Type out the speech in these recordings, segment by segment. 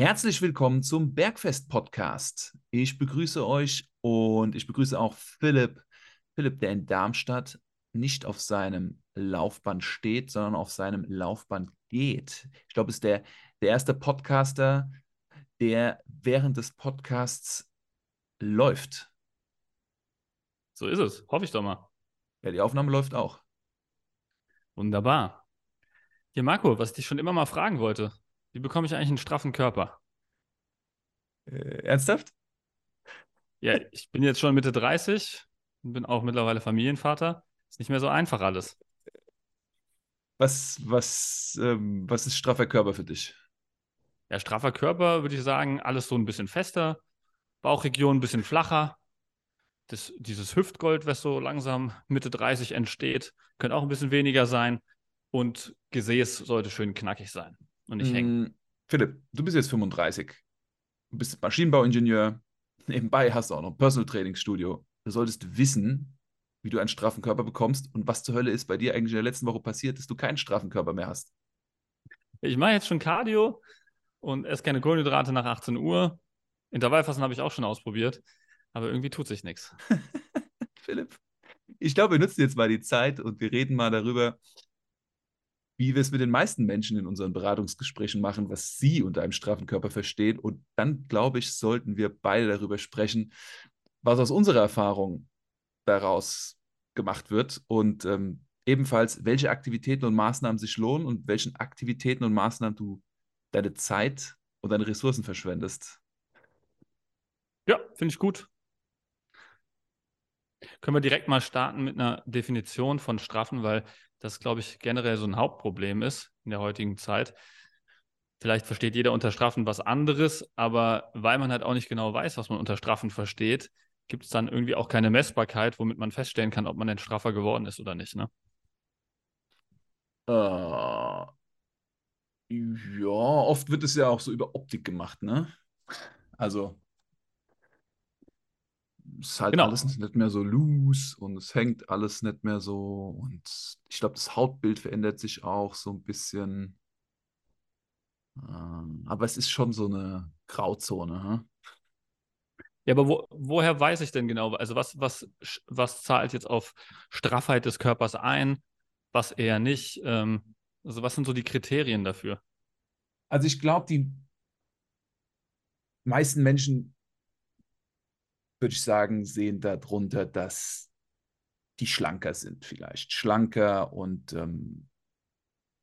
Herzlich willkommen zum Bergfest Podcast. Ich begrüße euch und ich begrüße auch Philipp. Philipp, der in Darmstadt nicht auf seinem Laufband steht, sondern auf seinem Laufband geht. Ich glaube, es ist der, der erste Podcaster, der während des Podcasts läuft. So ist es. Hoffe ich doch mal. Ja, die Aufnahme läuft auch. Wunderbar. Hier, Marco, was ich dich schon immer mal fragen wollte. Wie bekomme ich eigentlich einen straffen Körper? Äh, ernsthaft? Ja, ich bin jetzt schon Mitte 30 und bin auch mittlerweile Familienvater. Ist nicht mehr so einfach alles. Was, was, ähm, was ist straffer Körper für dich? Ja, straffer Körper würde ich sagen, alles so ein bisschen fester, Bauchregion ein bisschen flacher. Das, dieses Hüftgold, was so langsam Mitte 30 entsteht, könnte auch ein bisschen weniger sein. Und Gesäß sollte schön knackig sein und nicht hängen. Mm, Philipp, du bist jetzt 35. Du bist Maschinenbauingenieur. Nebenbei hast du auch noch ein Personal Trainingsstudio. Du solltest wissen, wie du einen straffen Körper bekommst und was zur Hölle ist bei dir eigentlich in der letzten Woche passiert, dass du keinen straffen Körper mehr hast. Ich mache jetzt schon Cardio und esse keine Kohlenhydrate nach 18 Uhr. Intervallfassen habe ich auch schon ausprobiert, aber irgendwie tut sich nichts. Philipp, ich glaube, wir nutzen jetzt mal die Zeit und wir reden mal darüber, wie wir es mit den meisten Menschen in unseren Beratungsgesprächen machen, was sie unter einem straffen Körper verstehen. Und dann, glaube ich, sollten wir beide darüber sprechen, was aus unserer Erfahrung daraus gemacht wird und ähm, ebenfalls, welche Aktivitäten und Maßnahmen sich lohnen und welchen Aktivitäten und Maßnahmen du deine Zeit und deine Ressourcen verschwendest. Ja, finde ich gut. Können wir direkt mal starten mit einer Definition von Strafen, weil das, glaube ich, generell so ein Hauptproblem ist in der heutigen Zeit. Vielleicht versteht jeder unter Strafen was anderes, aber weil man halt auch nicht genau weiß, was man unter Strafen versteht, gibt es dann irgendwie auch keine Messbarkeit, womit man feststellen kann, ob man denn straffer geworden ist oder nicht. Ne? Äh, ja, oft wird es ja auch so über Optik gemacht, ne? Also, es ist halt Genau. alles nicht mehr so loose und es hängt alles nicht mehr so. Und ich glaube, das Hautbild verändert sich auch so ein bisschen. Ähm, aber es ist schon so eine Grauzone. Hm? Ja, aber wo, woher weiß ich denn genau? Also was, was, was zahlt jetzt auf Straffheit des Körpers ein, was eher nicht? Ähm, also was sind so die Kriterien dafür? Also ich glaube, die meisten Menschen, würde ich sagen, sehen darunter, dass die schlanker sind vielleicht. Schlanker und ähm,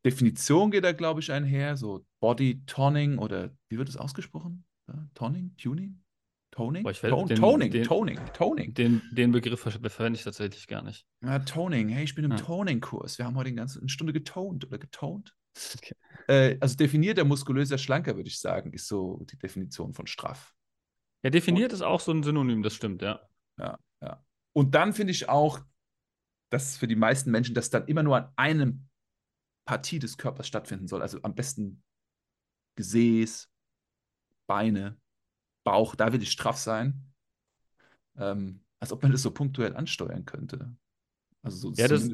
Definition geht da, glaube ich, einher. So Body Toning oder wie wird es ausgesprochen? Ja, Toning? Tuning? Toning? Boah, Ton den- Toning, den- Toning, Toning. Den, den Begriff ver- verwende ich tatsächlich gar nicht. Ja, Toning. Hey, ich bin im Ja. Toning-Kurs. Wir haben heute eine ganze eine Stunde getont oder getont. Okay. Äh, also definierter, muskulöser, schlanker, würde ich sagen, ist so die Definition von straff. Ja, definiert ist auch so ein Synonym, das stimmt, ja. Ja, ja. Und dann finde ich auch, dass für die meisten Menschen das dann immer nur an einem Partie des Körpers stattfinden soll. Also am besten Gesäß, Beine, Bauch, da will ich straff sein. Ähm, als ob man das so punktuell ansteuern könnte. Also so Ja, das-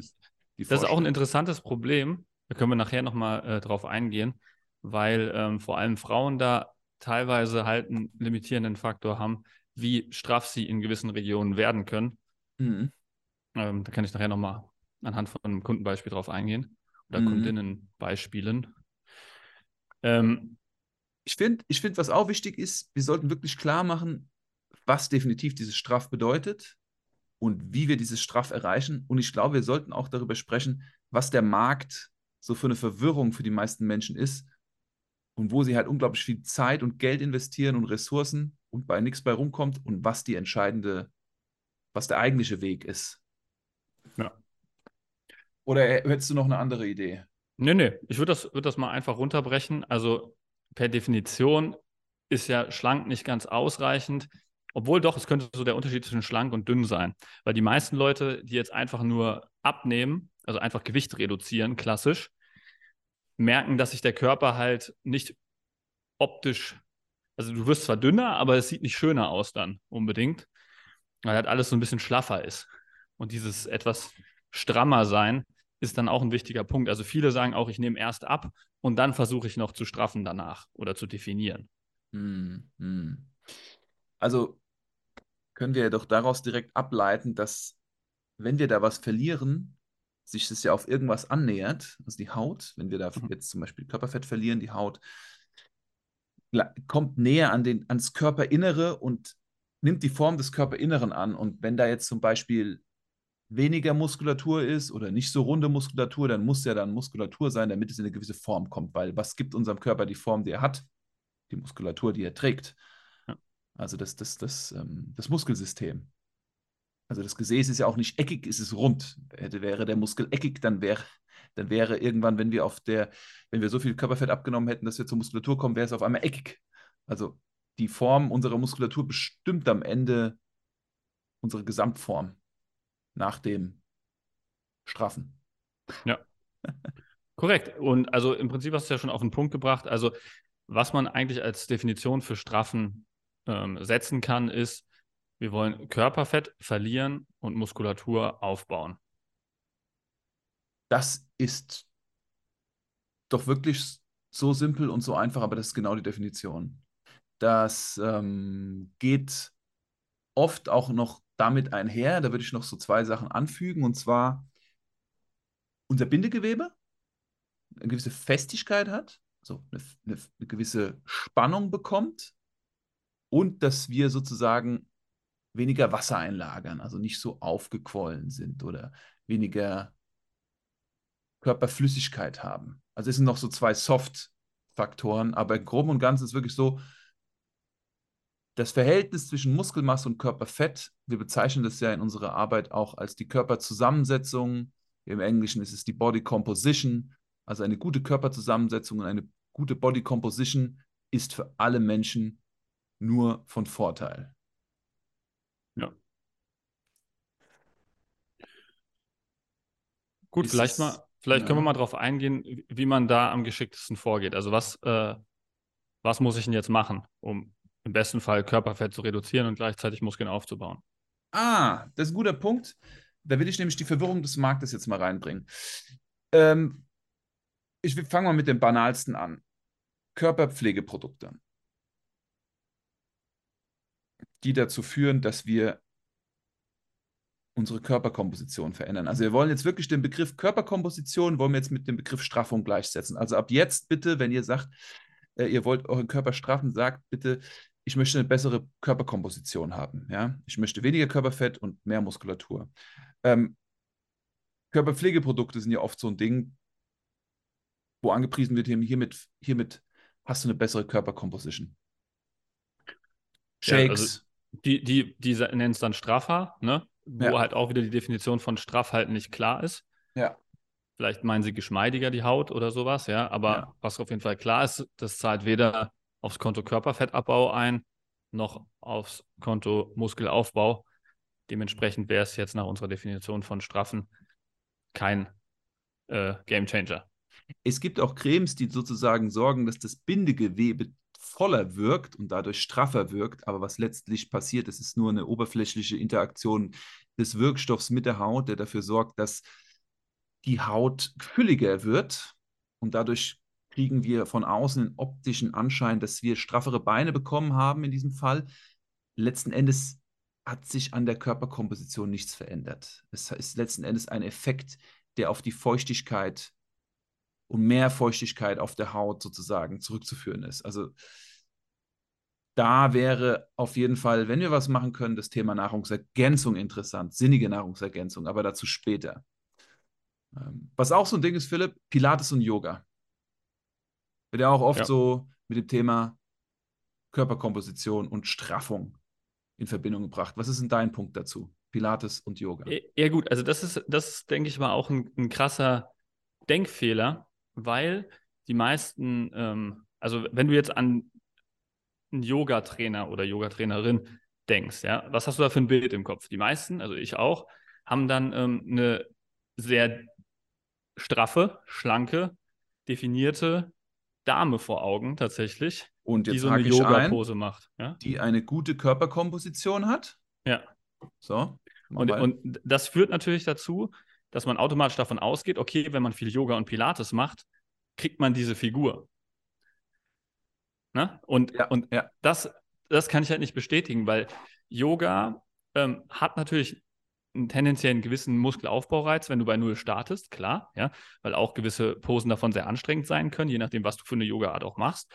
Das ist auch ein interessantes Problem. Da können wir nachher nochmal äh, drauf eingehen, weil ähm, vor allem Frauen da teilweise halt einen limitierenden Faktor haben, wie straff sie in gewissen Regionen werden können. Mhm. Ähm, da kann ich nachher nochmal anhand von einem Kundenbeispiel drauf eingehen oder Mhm. Kundinnenbeispielen. Ähm, Ich finde, ich find, was auch wichtig ist, wir sollten wirklich klar machen, was definitiv dieses Straff bedeutet und wie wir dieses Straff erreichen. Und ich glaube, wir sollten auch darüber sprechen, was der Markt so für eine Verwirrung für die meisten Menschen ist und wo sie halt unglaublich viel Zeit und Geld investieren und Ressourcen und bei nichts bei rumkommt und was die entscheidende, was der eigentliche Weg ist. Ja. Oder hättest du noch eine andere Idee? Nee, nee, ich würde das, würd das mal einfach runterbrechen. Also per Definition ist ja schlank nicht ganz ausreichend, obwohl doch, es könnte so der Unterschied zwischen schlank und dünn sein. Weil die meisten Leute, die jetzt einfach nur abnehmen, also einfach Gewicht reduzieren, klassisch, merken, dass sich der Körper halt nicht optisch, also du wirst zwar dünner, aber es sieht nicht schöner aus dann unbedingt, weil halt alles so ein bisschen schlaffer ist. Und dieses etwas strammer sein ist dann auch ein wichtiger Punkt. Also viele sagen auch, ich nehme erst ab und dann versuche ich noch zu straffen danach oder zu definieren. Hm, hm. Also können wir doch daraus direkt ableiten, dass wenn wir da was verlieren, sich das ja auf irgendwas annähert, also die Haut, wenn wir da Mhm. jetzt zum Beispiel Körperfett verlieren, die Haut kommt näher an den, ans Körperinnere und nimmt die Form des Körperinneren an. Und wenn da jetzt zum Beispiel weniger Muskulatur ist oder nicht so runde Muskulatur, dann muss ja dann Muskulatur sein, damit es in eine gewisse Form kommt. Weil was gibt unserem Körper die Form, die er hat? Die Muskulatur, die er trägt. Ja. Also das, das, das, ähm, das Muskelsystem. Also das Gesäß ist ja auch nicht eckig, es ist rund. Wäre der Muskel eckig, dann wäre, dann wäre irgendwann, wenn wir auf der, wenn wir so viel Körperfett abgenommen hätten, dass wir zur Muskulatur kommen, wäre es auf einmal eckig. Also die Form unserer Muskulatur bestimmt am Ende unsere Gesamtform nach dem Straffen. Korrekt. Und also im Prinzip hast du ja schon auf den Punkt gebracht. Also, was man eigentlich als Definition für Straffen ähm, setzen kann, ist, wir wollen Körperfett verlieren und Muskulatur aufbauen. Das ist doch wirklich so simpel und so einfach, aber das ist genau die Definition. Das ähm, geht oft auch noch damit einher, da würde ich noch so zwei Sachen anfügen, und zwar unser Bindegewebe eine gewisse Festigkeit hat, also eine, eine, eine gewisse Spannung bekommt und dass wir sozusagen weniger Wasser einlagern, also nicht so aufgequollen sind oder weniger Körperflüssigkeit haben. Also es sind noch so zwei Soft-Faktoren, aber im Groben und Ganzen ist wirklich so, das Verhältnis zwischen Muskelmasse und Körperfett, wir bezeichnen das ja in unserer Arbeit auch als die Körperzusammensetzung. Im Englischen ist es die Body Composition. Also eine gute Körperzusammensetzung und eine gute Body Composition ist für alle Menschen nur von Vorteil. Ja. Gut, vielleicht mal, vielleicht ja. können wir mal darauf eingehen, wie- wie man da am geschicktesten vorgeht. Also was, äh, was muss ich denn jetzt machen, um im besten Fall Körperfett zu reduzieren und gleichzeitig Muskeln aufzubauen? Ah, das ist ein guter Punkt. Da will ich nämlich die Verwirrung des Marktes jetzt mal reinbringen. Ähm, ich fange mal mit dem banalsten an. Körperpflegeprodukte, die dazu führen, dass wir unsere Körperkomposition verändern. Also wir wollen jetzt wirklich den Begriff Körperkomposition, wollen wir jetzt mit dem Begriff Straffung gleichsetzen. Also ab jetzt bitte, wenn ihr sagt, äh, ihr wollt euren Körper straffen, sagt bitte, ich möchte eine bessere Körperkomposition haben. Ja? Ich möchte weniger Körperfett und mehr Muskulatur. Ähm, Körperpflegeprodukte sind ja oft so ein Ding, wo angepriesen wird, hiermit, hiermit hast du eine bessere Körperkomposition. Ja, Shakes, also Die, die, die nennen es dann straffer, ne? Wo Ja. halt auch wieder die Definition von straff halt nicht klar ist. ja, Vielleicht meinen sie geschmeidiger die Haut oder sowas, ja. Aber Ja. was auf jeden Fall klar ist, das zahlt weder aufs Konto Körperfettabbau ein, noch aufs Konto Muskelaufbau. Dementsprechend wäre es jetzt nach unserer Definition von straffen kein äh, Game Changer. Es gibt auch Cremes, die sozusagen sorgen, dass das Bindegewebe voller wirkt und dadurch straffer wirkt. Aber was letztlich passiert, es ist nur eine oberflächliche Interaktion des Wirkstoffs mit der Haut, der dafür sorgt, dass die Haut fülliger wird. Und dadurch kriegen wir von außen den optischen Anschein, dass wir straffere Beine bekommen haben in diesem Fall. Letzten Endes hat sich an der Körperkomposition nichts verändert. Es ist letzten Endes ein Effekt, der auf die Feuchtigkeit und mehr Feuchtigkeit auf der Haut sozusagen zurückzuführen ist. Also da wäre auf jeden Fall, wenn wir was machen können, das Thema Nahrungsergänzung interessant, sinnige Nahrungsergänzung, aber dazu später. Ähm, Was auch so ein Ding ist, Philipp, Pilates und Yoga. Wird ja auch oft Ja. so mit dem Thema Körperkomposition und Straffung in Verbindung gebracht. Was ist denn dein Punkt dazu? Pilates und Yoga. Ja, ja, gut, also das ist, das ist, denke ich mal, auch ein, ein krasser Denkfehler, weil die meisten, ähm, also wenn du jetzt an einen Yoga-Trainer oder Yoga-Trainerin denkst, ja, was hast du da für ein Bild im Kopf? Die meisten, also ich auch, haben dann ähm, eine sehr straffe, schlanke, definierte Dame vor Augen tatsächlich, Und die so eine Yoga-Pose macht. Ja? die eine gute Körperkomposition hat. Ja. So. Und, und das führt natürlich dazu, dass man automatisch davon ausgeht, okay, wenn man viel Yoga und Pilates macht, kriegt man diese Figur. Ne? Und, ja, und ja. Das, das kann ich halt nicht bestätigen, weil Yoga ähm, hat natürlich einen tendenziellen gewissen Muskelaufbaureiz, wenn du bei Null startest, klar, ja, weil auch gewisse Posen davon sehr anstrengend sein können, je nachdem, was du für eine Yoga-Art auch machst.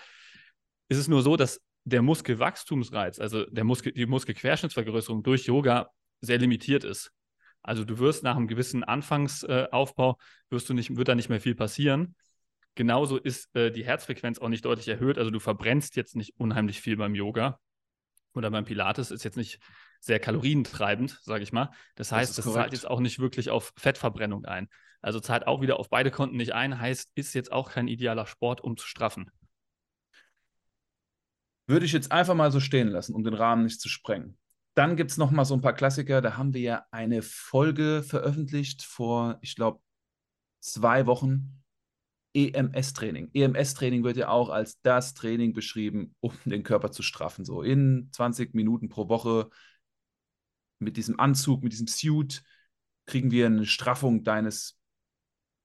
Ist es nur so, dass der Muskelwachstumsreiz, also der Muskel, die Muskelquerschnittsvergrößerung durch Yoga sehr limitiert ist. Also du wirst nach einem gewissen Anfangsaufbau, wirst du nicht, wird da nicht mehr viel passieren. Genauso ist äh, die Herzfrequenz auch nicht deutlich erhöht. Also du verbrennst jetzt nicht unheimlich viel beim Yoga oder beim Pilates, ist jetzt nicht sehr kalorientreibend, sage ich mal. Das heißt, das, das zahlt jetzt auch nicht wirklich auf Fettverbrennung ein. Also zahlt auch wieder auf beide Konten nicht ein, heißt, ist jetzt auch kein idealer Sport, um zu straffen. Würde ich jetzt einfach mal so stehen lassen, um den Rahmen nicht zu sprengen. Dann gibt es noch mal so ein paar Klassiker. Da haben wir ja eine Folge veröffentlicht vor, ich glaube, zwei Wochen. EMS-Training. EMS-Training wird ja auch als das Training beschrieben, um den Körper zu straffen. So in 20 Minuten pro Woche mit diesem Anzug, mit diesem Suit, kriegen wir eine Straffung deines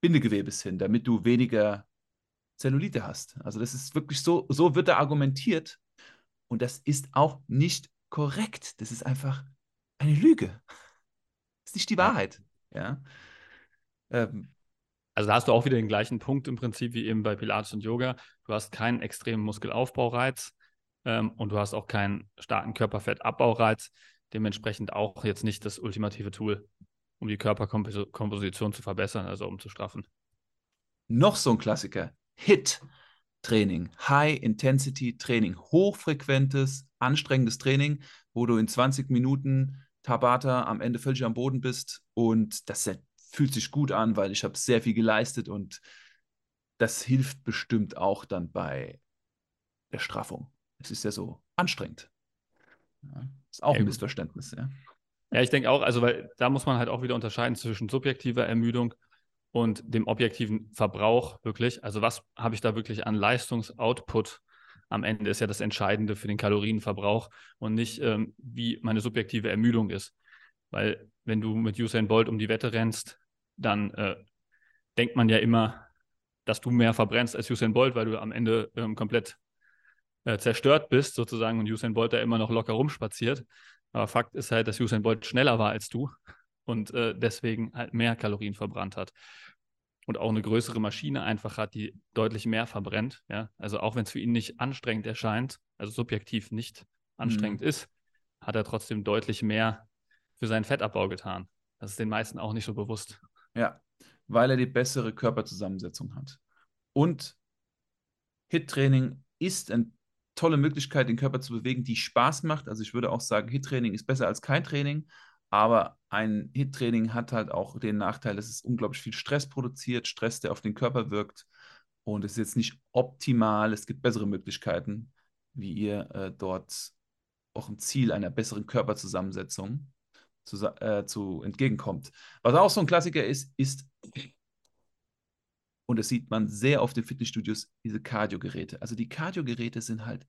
Bindegewebes hin, damit du weniger Zellulite hast. Also das ist wirklich so, so wird da argumentiert. Und das ist auch nicht korrekt. Das ist einfach eine Lüge. Das ist nicht die Wahrheit. Ja. Ähm, also da hast du auch wieder den gleichen Punkt im Prinzip wie eben bei Pilates und Yoga. Du hast keinen extremen Muskelaufbaureiz ähm, und du hast auch keinen starken Körperfettabbaureiz. Dementsprechend auch jetzt nicht das ultimative Tool, um die Körperkomposition zu verbessern, also um zu straffen. Noch so ein Klassiker. HIT. Training, High Intensity Training, hochfrequentes, anstrengendes Training, wo du in 20 Minuten Tabata am Ende völlig am Boden bist und das fühlt sich gut an, weil ich habe sehr viel geleistet und das hilft bestimmt auch dann bei der Straffung. Es ist ja so anstrengend. Ja, ist auch ja, ein Missverständnis, ja. Ja, ich denke auch, also weil da muss man halt auch wieder unterscheiden zwischen subjektiver Ermüdung und dem objektiven Verbrauch wirklich. Also was habe ich da wirklich an Leistungsoutput am Ende ist ja das Entscheidende für den Kalorienverbrauch und nicht, ähm, wie meine subjektive Ermüdung ist. Weil wenn du mit Usain Bolt um die Wette rennst, dann äh, denkt man ja immer, dass du mehr verbrennst als Usain Bolt, weil du am Ende ähm, komplett äh, zerstört bist, sozusagen, und Usain Bolt da immer noch locker rumspaziert. Aber Fakt ist halt, dass Usain Bolt schneller war als du und äh, deswegen halt mehr Kalorien verbrannt hat. Und auch eine größere Maschine einfach hat, die deutlich mehr verbrennt. Ja? Also auch wenn es für ihn nicht anstrengend erscheint, also subjektiv nicht anstrengend mhm. ist, hat er trotzdem deutlich mehr für seinen Fettabbau getan. Das ist den meisten auch nicht so bewusst. Ja, weil er die bessere Körperzusammensetzung hat. Und HIT-Training ist eine tolle Möglichkeit, den Körper zu bewegen, die Spaß macht. Also ich würde auch sagen, HIT-Training ist besser als kein Training, aber ein HIT-Training hat halt auch den Nachteil, dass es unglaublich viel Stress produziert, Stress, der auf den Körper wirkt. Und es ist jetzt nicht optimal. Es gibt bessere Möglichkeiten, wie ihr äh, dort auch im Ziel einer besseren Körperzusammensetzung zu, äh, zu entgegenkommt. Was auch so ein Klassiker ist, ist, und das sieht man sehr oft in Fitnessstudios, diese Cardio-Geräte. Also die Cardio-Geräte sind halt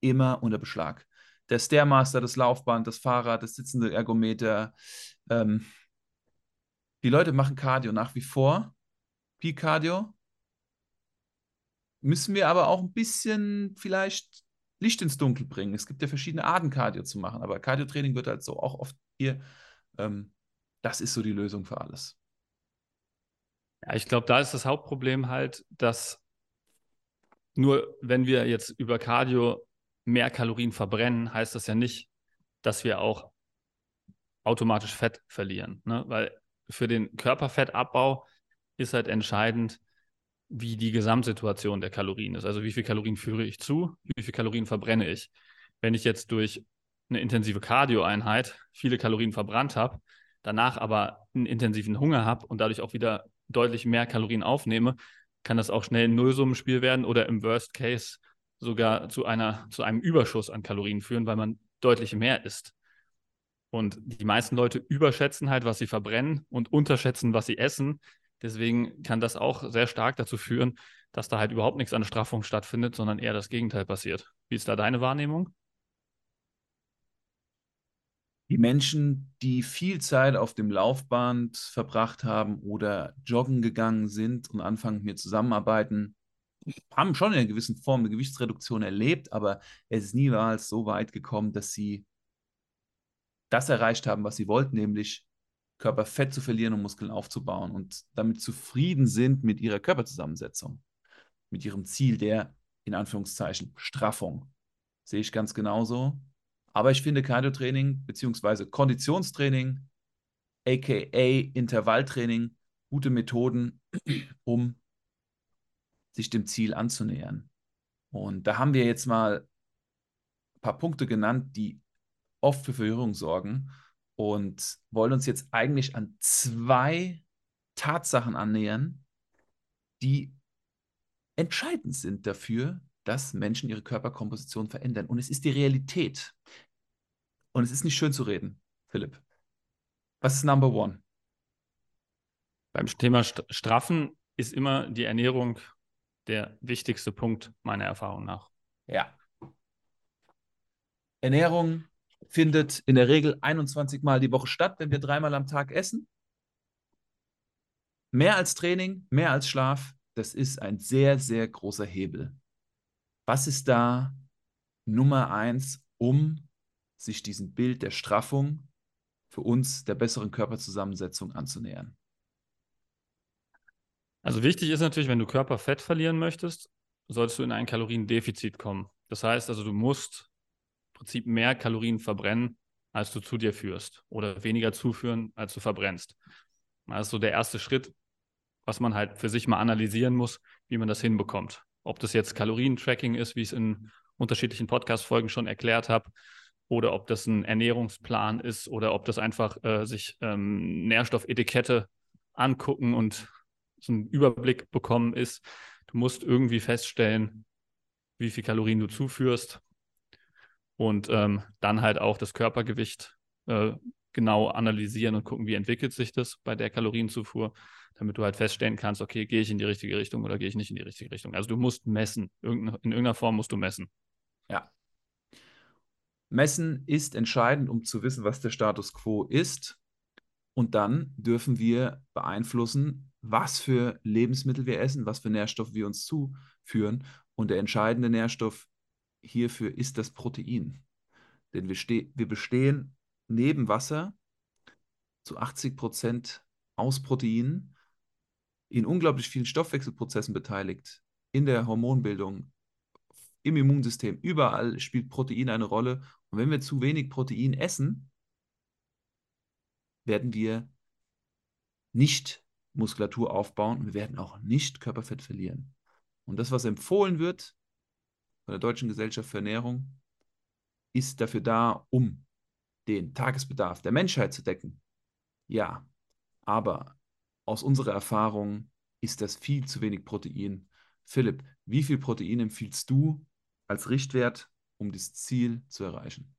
immer unter Beschlag. Der Stairmaster, das Laufband, das Fahrrad, das sitzende Ergometer. Ähm, die Leute machen Cardio nach wie vor. Peak Cardio. Müssen wir aber auch ein bisschen vielleicht Licht ins Dunkel bringen. Es gibt ja verschiedene Arten, Cardio zu machen, aber Cardio-Training wird halt so auch oft hier. Ähm, das ist so die Lösung für alles. Ja, ich glaube, da ist das Hauptproblem halt, dass nur wenn wir jetzt über Cardio mehr Kalorien verbrennen, heißt das ja nicht, dass wir auch automatisch Fett verlieren. Ne? Weil für den Körperfettabbau ist halt entscheidend, wie die Gesamtsituation der Kalorien ist. Also wie viel Kalorien führe ich zu, wie viel Kalorien verbrenne ich. Wenn ich jetzt durch eine intensive Cardio-Einheit viele Kalorien verbrannt habe, danach aber einen intensiven Hunger habe und dadurch auch wieder deutlich mehr Kalorien aufnehme, kann das auch schnell ein Nullsummenspiel werden oder im Worst Case sogar zu, einer, zu einem Überschuss an Kalorien führen, weil man deutlich mehr isst. Und die meisten Leute überschätzen halt, was sie verbrennen und unterschätzen, was sie essen. Deswegen kann das auch sehr stark dazu führen, dass da halt überhaupt nichts an Straffung stattfindet, sondern eher das Gegenteil passiert. Wie ist da deine Wahrnehmung? Die Menschen, die viel Zeit auf dem Laufband verbracht haben oder joggen gegangen sind und anfangen mit mir zusammenarbeiten, haben schon in einer gewissen Form eine Gewichtsreduktion erlebt, aber es ist niemals so weit gekommen, dass sie das erreicht haben, was sie wollten, nämlich Körperfett zu verlieren und Muskeln aufzubauen und damit zufrieden sind mit ihrer Körperzusammensetzung, mit ihrem Ziel der, in Anführungszeichen, Straffung. Sehe ich ganz genauso. Aber ich finde Cardio-Training bzw. Konditionstraining, aka Intervalltraining, gute Methoden, um sich dem Ziel anzunähern. Und da haben wir jetzt mal ein paar Punkte genannt, die oft für Verwirrung sorgen und wollen uns jetzt eigentlich an zwei Tatsachen annähern, die entscheidend sind dafür, dass Menschen ihre Körperkomposition verändern. Und es ist die Realität. Und es ist nicht schön zu reden, Philipp. Was ist Number One? Beim Thema Straffen ist immer die Ernährung der wichtigste Punkt meiner Erfahrung nach. Ja. Ernährung findet in der Regel 21 Mal die Woche statt, wenn wir dreimal am Tag essen. Mehr als Training, mehr als Schlaf, das ist ein sehr, sehr großer Hebel. Was ist da Nummer eins, um sich diesem Bild der Straffung für uns der besseren Körperzusammensetzung anzunähern? Also wichtig ist natürlich, wenn du Körperfett verlieren möchtest, solltest du in ein Kaloriendefizit kommen. Das heißt also, du musst im Prinzip mehr Kalorien verbrennen, als du zu dir führst oder weniger zuführen, als du verbrennst. Das ist so der erste Schritt, was man halt für sich mal analysieren muss, wie man das hinbekommt. Ob das jetzt Kalorientracking ist, wie ich es in unterschiedlichen Podcast-Folgen schon erklärt habe, oder ob das ein Ernährungsplan ist oder ob das einfach äh, sich ähm, Nährstoffetikette angucken und so einen Überblick bekommen ist. Du musst irgendwie feststellen, wie viel Kalorien du zuführst und ähm, dann halt auch das Körpergewicht äh, genau analysieren und gucken, wie entwickelt sich das bei der Kalorienzufuhr, damit du halt feststellen kannst, okay, gehe ich in die richtige Richtung oder gehe ich nicht in die richtige Richtung. Also du musst messen. in irgendeiner Form musst du messen. Ja. Messen ist entscheidend, um zu wissen, was der Status quo ist. Und dann dürfen wir beeinflussen, was für Lebensmittel wir essen, was für Nährstoffe wir uns zuführen. Und der entscheidende Nährstoff hierfür ist das Protein. Denn wir, wir bestehen neben Wasser zu 80 Prozent aus Proteinen, in unglaublich vielen Stoffwechselprozessen beteiligt, in der Hormonbildung, im Immunsystem, überall spielt Protein eine Rolle. Und wenn wir zu wenig Protein essen, werden wir nicht Muskulatur aufbauen und wir werden auch nicht Körperfett verlieren. Und das, was empfohlen wird von der Deutschen Gesellschaft für Ernährung, ist dafür da, um den Tagesbedarf der Menschheit zu decken. Ja, aber aus unserer Erfahrung ist das viel zu wenig Protein. Philipp, wie viel Protein empfiehlst du als Richtwert, um das Ziel zu erreichen?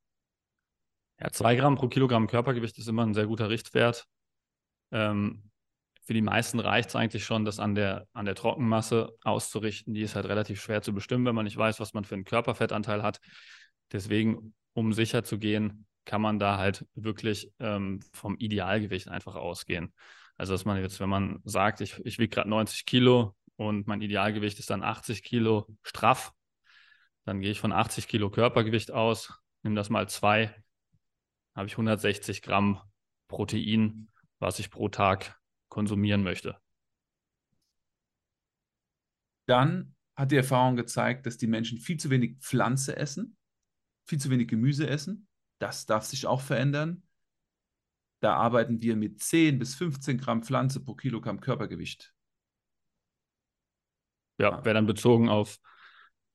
Ja, zwei Gramm pro Kilogramm Körpergewicht ist immer ein sehr guter Richtwert. Ähm, für die meisten reicht es eigentlich schon, das an der, an der Trockenmasse auszurichten. Die ist halt relativ schwer zu bestimmen, wenn man nicht weiß, was man für einen Körperfettanteil hat. Deswegen, um sicher zu gehen, kann man da halt wirklich ähm, vom Idealgewicht einfach ausgehen. Also, dass man jetzt, wenn man sagt, ich, ich wiege gerade 90 Kilo und mein Idealgewicht ist dann 80 Kilo straff, dann gehe ich von 80 Kilo Körpergewicht aus, nehme das mal zwei, habe ich 160 Gramm Protein, was ich pro Tag konsumieren möchte. Dann hat die Erfahrung gezeigt, dass die Menschen viel zu wenig Pflanze essen, viel zu wenig Gemüse essen. Das darf sich auch verändern. Da arbeiten wir mit 10 bis 15 Gramm Pflanze pro Kilogramm Körpergewicht. Ja, wäre dann bezogen auf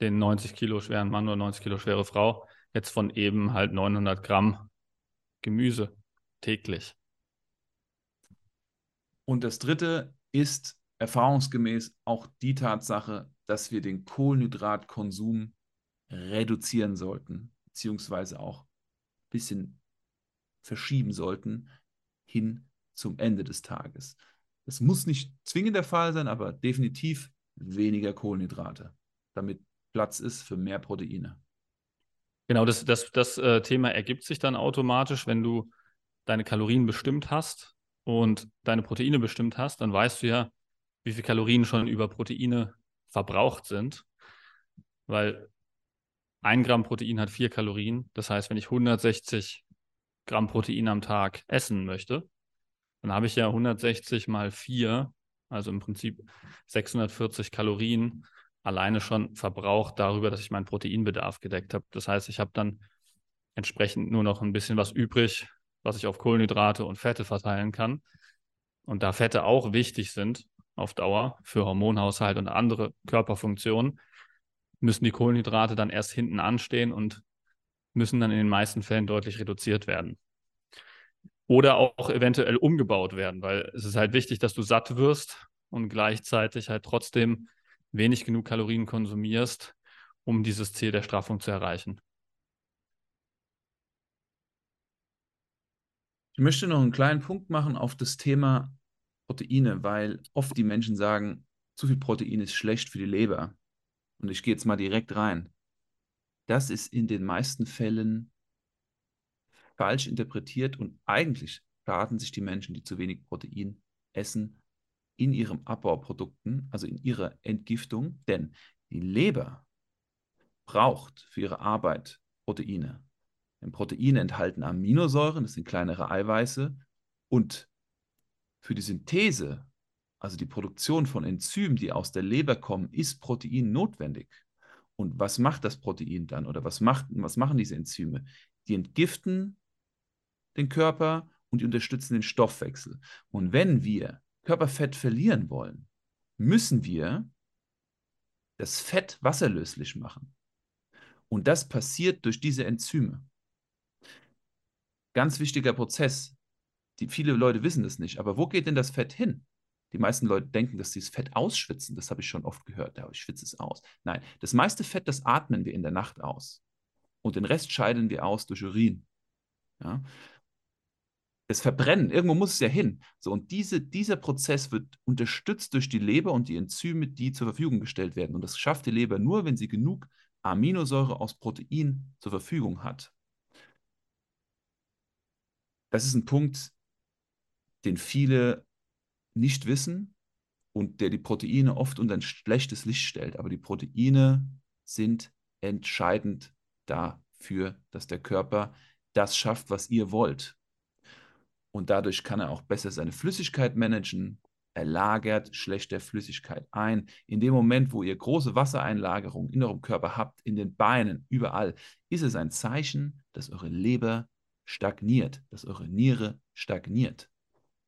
den 90 Kilo schweren Mann oder 90 Kilo schwere Frau jetzt von eben halt 900 Gramm Gemüse täglich. Und das dritte ist erfahrungsgemäß auch die Tatsache, dass wir den Kohlenhydratkonsum reduzieren sollten, beziehungsweise auch ein bisschen verschieben sollten hin zum Ende des Tages. Das muss nicht zwingend der Fall sein, aber definitiv weniger Kohlenhydrate, damit Platz ist für mehr Proteine. Genau, das, das, das äh, Thema ergibt sich dann automatisch, wenn du deine Kalorien bestimmt hast und deine Proteine bestimmt hast, dann weißt du ja, wie viele Kalorien schon über Proteine verbraucht sind, weil ein Gramm Protein hat vier Kalorien. Das heißt, wenn ich 160 Gramm Protein am Tag essen möchte, dann habe ich ja 160 mal 4, also im Prinzip 640 Kalorien alleine schon verbraucht darüber, dass ich meinen Proteinbedarf gedeckt habe. Das heißt, ich habe dann entsprechend nur noch ein bisschen was übrig, was ich auf Kohlenhydrate und Fette verteilen kann. Und da Fette auch wichtig sind auf Dauer für Hormonhaushalt und andere Körperfunktionen, müssen die Kohlenhydrate dann erst hinten anstehen und müssen dann in den meisten Fällen deutlich reduziert werden. Oder auch eventuell umgebaut werden, weil es ist halt wichtig, dass du satt wirst und gleichzeitig halt trotzdem wenig genug Kalorien konsumierst, um dieses Ziel der Straffung zu erreichen. Ich möchte noch einen kleinen Punkt machen auf das Thema Proteine, weil oft die Menschen sagen, zu viel Protein ist schlecht für die Leber. Und ich gehe jetzt mal direkt rein. Das ist in den meisten Fällen falsch interpretiert und eigentlich schaden sich die Menschen, die zu wenig Protein essen, in ihren Abbauprodukten, also in ihrer Entgiftung, denn die Leber braucht für ihre Arbeit Proteine. Denn Proteine enthalten Aminosäuren, das sind kleinere Eiweiße, und für die Synthese, also die Produktion von Enzymen, die aus der Leber kommen, ist Protein notwendig. Und was macht das Protein dann oder was, macht, was machen diese Enzyme? Die entgiften den Körper und die unterstützen den Stoffwechsel. Und wenn wir Körperfett verlieren wollen, müssen wir das Fett wasserlöslich machen. Und das passiert durch diese Enzyme. Ganz wichtiger Prozess. Die, viele Leute wissen das nicht. Aber wo geht denn das Fett hin? Die meisten Leute denken, dass sie das Fett ausschwitzen. Das habe ich schon oft gehört. Ja, ich schwitze es aus. Nein, das meiste Fett, das atmen wir in der Nacht aus. Und den Rest scheiden wir aus durch Urin. Ja? das Verbrennen, irgendwo muss es ja hin. So, und diese, dieser Prozess wird unterstützt durch die Leber und die Enzyme, die zur Verfügung gestellt werden. Und das schafft die Leber nur, wenn sie genug Aminosäure aus Protein zur Verfügung hat. Das ist ein Punkt, den viele nicht wissen und der die Proteine oft unter ein schlechtes Licht stellt. Aber die Proteine sind entscheidend dafür, dass der Körper das schafft, was ihr wollt und dadurch kann er auch besser seine Flüssigkeit managen. Er lagert schlechter Flüssigkeit ein. In dem Moment, wo ihr große Wassereinlagerung in eurem Körper habt, in den Beinen, überall, ist es ein Zeichen, dass eure Leber stagniert, dass eure Niere stagniert.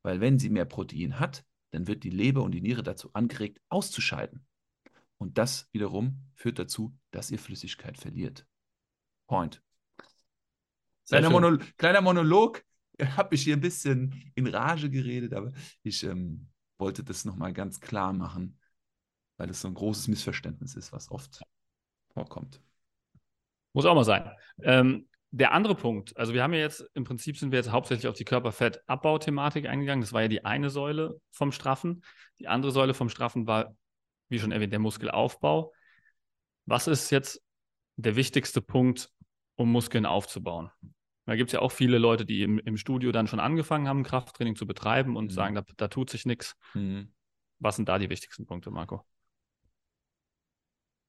Weil wenn sie mehr Protein hat, dann wird die Leber und die Niere dazu angeregt, auszuscheiden. Und das wiederum führt dazu, dass ihr Flüssigkeit verliert. Point. Kleiner, Monol kleiner Monolog habe ich hier ein bisschen in Rage geredet, aber ich ähm, wollte das nochmal ganz klar machen, weil das so ein großes Missverständnis ist, was oft vorkommt. Muss auch mal sein. Ähm, der andere Punkt, also wir haben ja jetzt, im Prinzip sind wir jetzt hauptsächlich auf die Körperfettabbauthematik eingegangen. Das war ja die eine Säule vom Straffen. Die andere Säule vom Straffen war, wie schon erwähnt, der Muskelaufbau. Was ist jetzt der wichtigste Punkt, um Muskeln aufzubauen? Da gibt es ja auch viele Leute, die im, im, Studio dann schon angefangen haben, Krafttraining zu betreiben und mhm. sagen, da, da, tut sich nichts. Mhm. Was sind da die wichtigsten Punkte, Marco?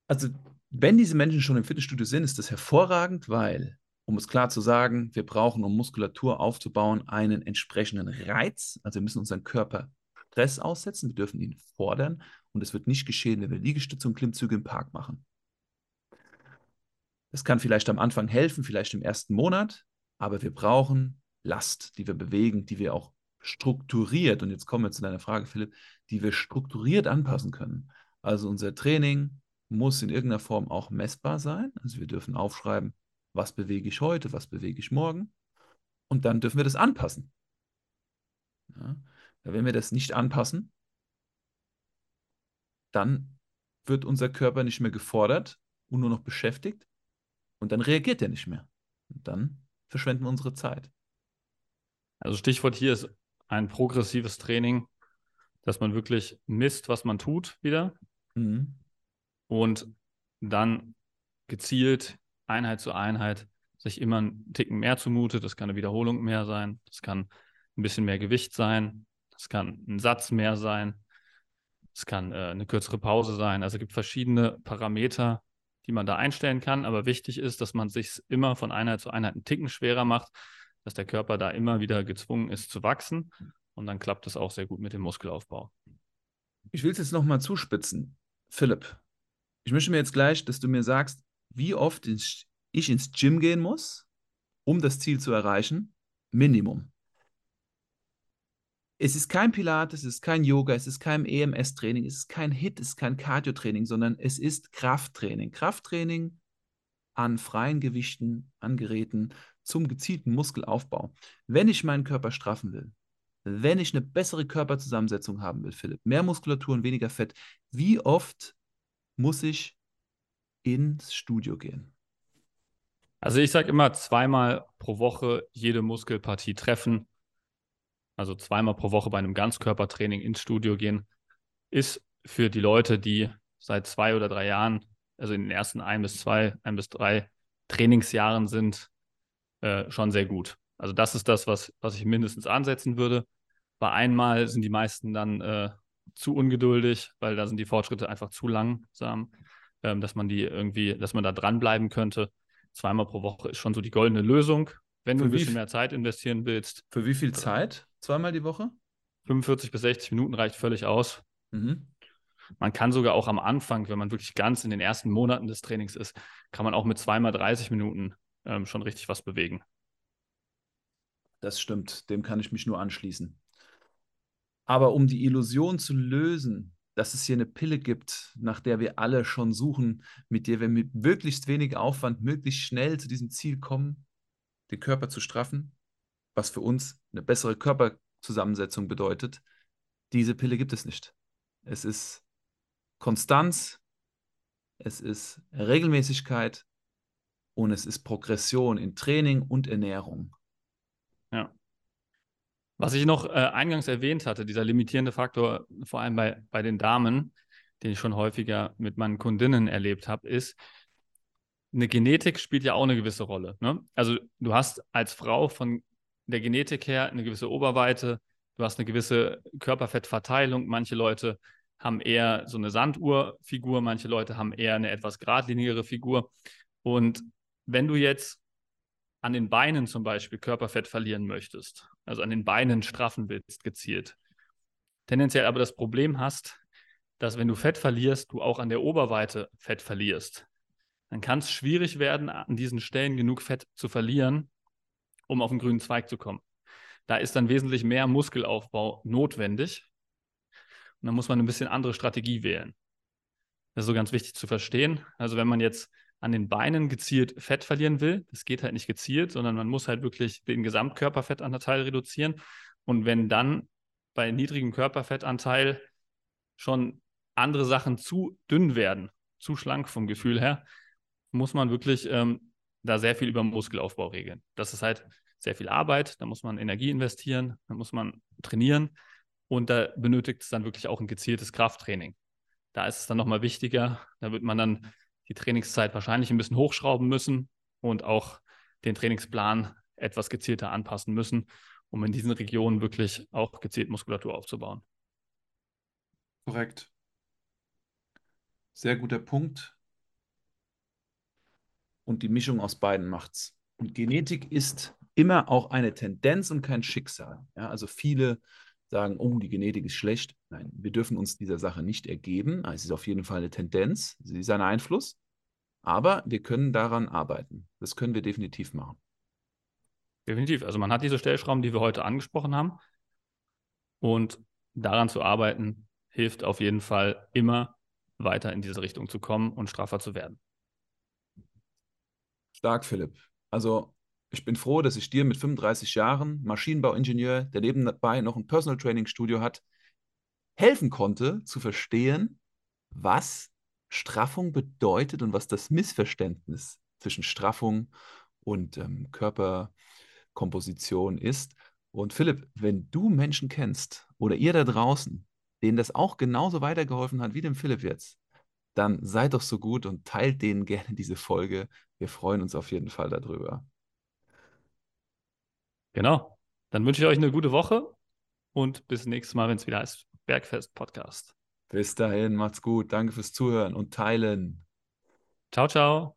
Also, wenn diese Menschen schon im Fitnessstudio sind, ist das hervorragend, weil, um es klar zu sagen, wir brauchen, um Muskulatur aufzubauen, einen entsprechenden Reiz. Also, wir müssen unseren Körper Stress aussetzen, wir dürfen ihn fordern und es wird nicht geschehen, wenn wir Liegestütze und Klimmzüge im Park machen. Das kann vielleicht am Anfang helfen, vielleicht im ersten Monat, aber wir brauchen Last, die wir bewegen, die wir auch strukturiert, und jetzt kommen wir zu deiner Frage, Philipp, die wir strukturiert anpassen können. Also unser Training muss in irgendeiner Form auch messbar sein. Also wir dürfen aufschreiben, was bewege ich heute, was bewege ich morgen. Und dann dürfen wir das anpassen. Ja, wenn wir das nicht anpassen, dann wird unser Körper nicht mehr gefordert und nur noch beschäftigt und dann reagiert er nicht mehr. Und dann verschwenden wir unsere Zeit. Also Stichwort hier ist ein progressives Training, dass man wirklich misst, was man tut wieder mhm. und dann gezielt Einheit zu Einheit sich immer einen Ticken mehr zumutet. Das kann eine Wiederholung mehr sein, das kann ein bisschen mehr Gewicht sein, das kann ein Satz mehr sein, es kann äh, eine kürzere Pause sein. Also es gibt verschiedene Parameter, die man da einstellen kann. Aber wichtig ist, dass man sich immer von Einheit zu Einheit einen Ticken schwerer macht, dass der Körper da immer wieder gezwungen ist zu wachsen. Und dann klappt es auch sehr gut mit dem Muskelaufbau. Ich will es jetzt nochmal zuspitzen. Philipp, ich möchte mir jetzt gleich, dass du mir sagst, wie oft ich ins Gym gehen muss, um das Ziel zu erreichen. Minimum. Es ist kein Pilates, es ist kein Yoga, es ist kein EMS-Training, es ist kein HIT, es ist kein Cardio-Training, sondern es ist Krafttraining. Krafttraining an freien Gewichten, an Geräten zum gezielten Muskelaufbau. Wenn ich meinen Körper straffen will, wenn ich eine bessere Körperzusammensetzung haben will, Philipp, mehr Muskulatur und weniger Fett, wie oft muss ich ins Studio gehen? Also ich sage immer zweimal pro Woche jede Muskelpartie treffen also zweimal pro Woche bei einem Ganzkörpertraining ins Studio gehen, ist für die Leute, die seit zwei oder drei Jahren, also in den ersten ein bis zwei, ein bis drei Trainingsjahren sind, äh, schon sehr gut. Also das ist das, was, was ich mindestens ansetzen würde. Bei einmal sind die meisten dann äh, zu ungeduldig, weil da sind die Fortschritte einfach zu langsam, ähm, dass man die irgendwie, dass man da dranbleiben könnte. Zweimal pro Woche ist schon so die goldene Lösung. Wenn du ein bisschen mehr Zeit investieren willst. Für wie viel Zeit? Zweimal die Woche? 45 bis 60 Minuten reicht völlig aus. Mhm. Man kann sogar auch am Anfang, wenn man wirklich ganz in den ersten Monaten des Trainings ist, kann man auch mit zweimal 30 Minuten ähm, schon richtig was bewegen. Das stimmt, dem kann ich mich nur anschließen. Aber um die Illusion zu lösen, dass es hier eine Pille gibt, nach der wir alle schon suchen, mit der wir mit möglichst wenig Aufwand möglichst schnell zu diesem Ziel kommen, den Körper zu straffen, was für uns eine bessere Körperzusammensetzung bedeutet, diese Pille gibt es nicht. Es ist Konstanz, es ist Regelmäßigkeit und es ist Progression in Training und Ernährung. Was ich noch äh, eingangs erwähnt hatte, dieser limitierende Faktor, vor allem bei, bei den Damen, den ich schon häufiger mit meinen Kundinnen erlebt habe, ist, eine Genetik spielt ja auch eine gewisse Rolle. Ne? Also du hast als Frau von der Genetik her eine gewisse Oberweite, du hast eine gewisse Körperfettverteilung. Manche Leute haben eher so eine Sanduhrfigur, manche Leute haben eher eine etwas geradlinigere Figur. Und wenn du jetzt an den Beinen zum Beispiel Körperfett verlieren möchtest, also an den Beinen straffen willst, gezielt, tendenziell aber das Problem hast, dass wenn du Fett verlierst, du auch an der Oberweite Fett verlierst dann kann es schwierig werden, an diesen Stellen genug Fett zu verlieren, um auf den grünen Zweig zu kommen. Da ist dann wesentlich mehr Muskelaufbau notwendig. Und dann muss man ein bisschen andere Strategie wählen. Das ist so ganz wichtig zu verstehen. Also wenn man jetzt an den Beinen gezielt Fett verlieren will, das geht halt nicht gezielt, sondern man muss halt wirklich den Gesamtkörperfettanteil reduzieren. Und wenn dann bei niedrigem Körperfettanteil schon andere Sachen zu dünn werden, zu schlank vom Gefühl her, muss man wirklich ähm, da sehr viel über Muskelaufbau regeln. Das ist halt sehr viel Arbeit, da muss man Energie investieren, da muss man trainieren und da benötigt es dann wirklich auch ein gezieltes Krafttraining. Da ist es dann nochmal wichtiger, da wird man dann die Trainingszeit wahrscheinlich ein bisschen hochschrauben müssen und auch den Trainingsplan etwas gezielter anpassen müssen, um in diesen Regionen wirklich auch gezielt Muskulatur aufzubauen. Korrekt. Sehr guter Punkt und die Mischung aus beiden macht's. Und Genetik ist immer auch eine Tendenz und kein Schicksal. Ja, also viele sagen, oh, die Genetik ist schlecht. Nein, wir dürfen uns dieser Sache nicht ergeben. Es ist auf jeden Fall eine Tendenz, sie ist ein Einfluss, aber wir können daran arbeiten. Das können wir definitiv machen. Definitiv. Also man hat diese Stellschrauben, die wir heute angesprochen haben. Und daran zu arbeiten, hilft auf jeden Fall immer weiter in diese Richtung zu kommen und straffer zu werden. Stark, Philipp. Also ich bin froh, dass ich dir mit 35 Jahren, Maschinenbauingenieur, der nebenbei noch ein Personal Training Studio hat, helfen konnte zu verstehen, was Straffung bedeutet und was das Missverständnis zwischen Straffung und ähm, Körperkomposition ist. Und Philipp, wenn du Menschen kennst oder ihr da draußen, denen das auch genauso weitergeholfen hat wie dem Philipp jetzt, dann seid doch so gut und teilt denen gerne diese Folge. Wir freuen uns auf jeden Fall darüber. Genau. Dann wünsche ich euch eine gute Woche und bis nächstes Mal, wenn es wieder heißt Bergfest Podcast. Bis dahin, macht's gut. Danke fürs Zuhören und Teilen. Ciao, ciao.